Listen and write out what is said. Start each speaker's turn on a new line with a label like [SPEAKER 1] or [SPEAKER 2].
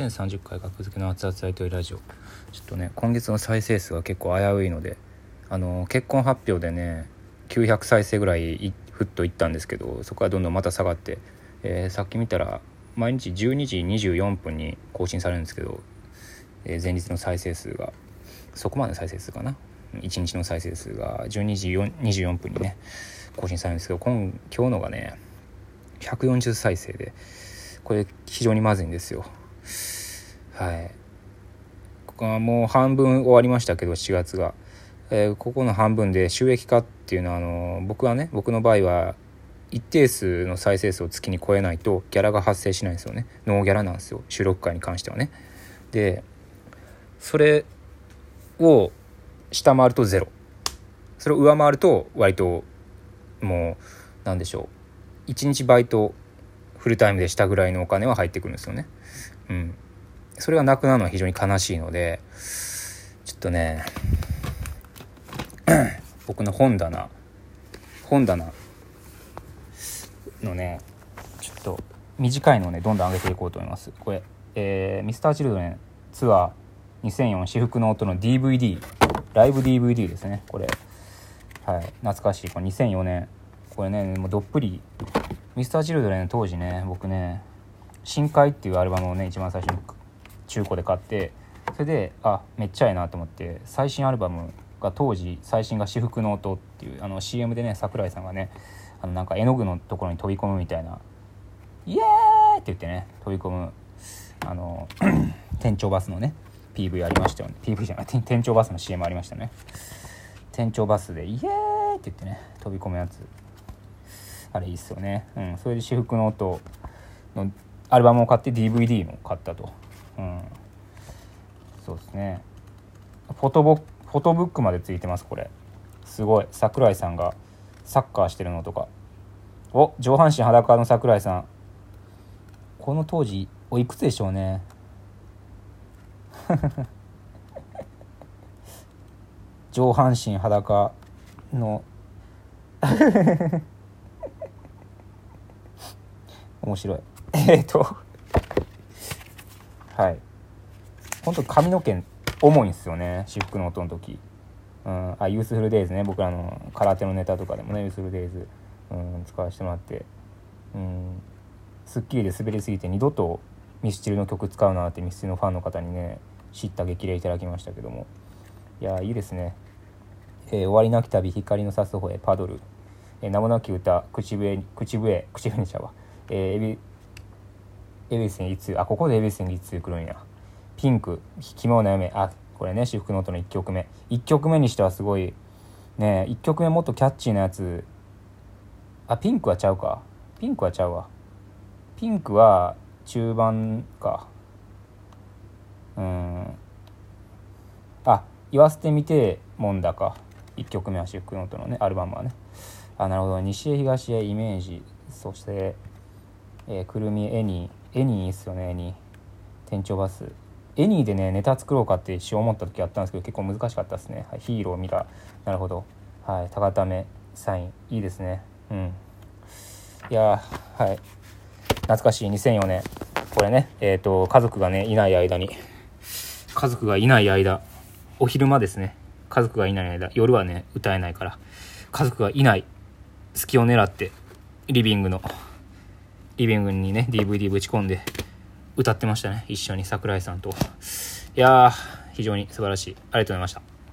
[SPEAKER 1] 2030回学付けの熱々大統領ラジオ。ちょっとね今月の再生数が結構危ういのであの結婚発表でね900再生ぐらいふっといったんですけどそこからどんどんまた下がって、えー、さっき見たら毎日12時24分に更新されるんですけど、えー、前日の再生数がそこまでの再生数かな？1日の再生数が12時24分にね更新されるんですけど今今日のがね140再生でこれ非常にまずいんですよ。はい。ここはもう半分終わりましたけど7月が、えー、ここの半分で収益化っていうのはあの僕はね僕の場合は一定数の再生数を月に超えないとギャラが発生しないんですよね。ノーギャラなんですよ。収録回に関してはね。でそれを下回るとゼロ。それを上回ると割ともう何でしょう。1日バイトフルタイムでしたぐらいのお金は入ってくるんですよね。うん。それがなくなるのは非常に悲しいので、ちょっとね、僕の本棚、本棚のね、ちょっと短いのをね、どんどん上げていこうと思います。これ、えー、ミスターチルドレンツアー2004至福の音の DVD、ライブ DVD ですね、これ。はい、懐かしい。これ2004年。これね、もうどっぷりミスターチルドレン当時ね僕ね「深海」っていうアルバムをね一番最初に中古で買ってそれであめっちゃええなと思って最新アルバムが当時最新が「至福の音」っていうあの CM でね桜井さんがねあのなんか絵の具のところに飛び込むみたいな「イエーイ!」って言ってね飛び込むあの 店長バスのね PV ありましたよね PV じゃない店長バスの CM ありましたね店長バスで「イエーイ!」って言ってね飛び込むやつあれいいっすよね、うん、それで私服の音のアルバムを買って DVD も買ったと、うん、そうですね。フォトボフォトブックまでついてますこれ。すごい。桜井さんがサッカーしてるのとか。お上半身裸の桜井さん。この当時おいくつでしょうね。上半身裸の。面白い。えっと。はい。本当髪の毛重いんですよね私服の音の時。うん。あユースフルデイズね。僕らの空手のネタとかでもねユースフルデイズ、うん、使わせてもらって。うん『スッキリ』で滑りすぎて二度とミスチルの曲使うなってミスチルのファンの方にね知った激励いただきましたけども。いやいいですね、えー、終わりなき旅光の差す方へパドル、えー、名もなき歌口笛口笛口笛にちゃうわ。えー、エビエビスにいつあここでエビスにいつ来るんや。ピンク肝を悩め。あこれね私服ノートの1曲目。1曲目にしてはすごいね1曲目もっとキャッチーなやつ。あピンクはちゃうか。ピンクはちゃうわ。ピンクは中盤か。うん。あ言わせてみてもんだか。1曲目は私服ノートのねアルバムはね。あなるほど。西へ東へイメージ。そしてえー、くるみ Any Any いいっすよね Any。天頂バス。 Any でねネタ作ろうかって一瞬思った時あったんですけど結構難しかったですね、はい、 HERO ミラーなるほど。はいタガタメ Sign。いいですね。うん。いやはい。懐かしい。2004年これねえっ、ー、と家族がねいない間に。家族がいない間。お昼間ですね。家族がいない間。夜はね歌えないから。家族がいない隙を狙ってリビングのリビングにね DVD ぶち込んで歌ってましたね。一緒に桜井さんと。いやー非常に素晴らしい。ありがとうございました。